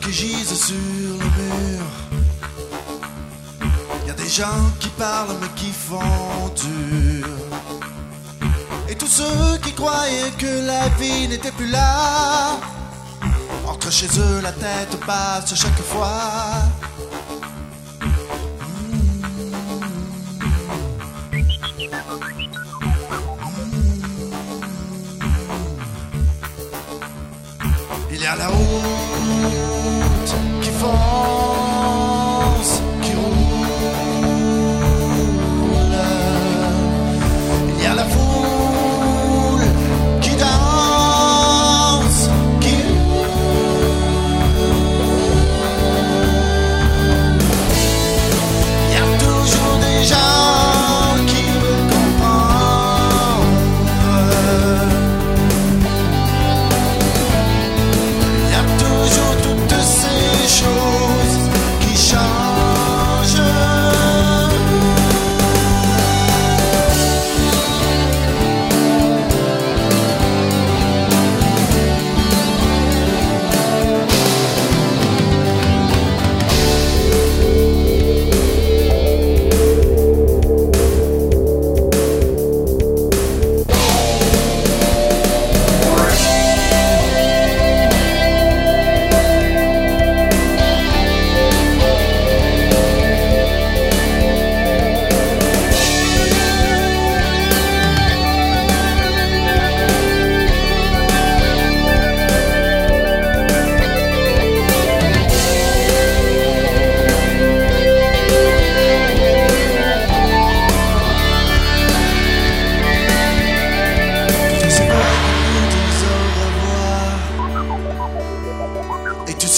qui gisent sur le mur. Y a des gens qui parlent mais qui font dur. Et tous ceux qui croyaient que la vie n'était plus là, entre chez eux la tête basse chaque fois. Il y a la route qui fend.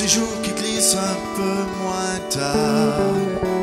ces jours qui glissent un peu moins tard.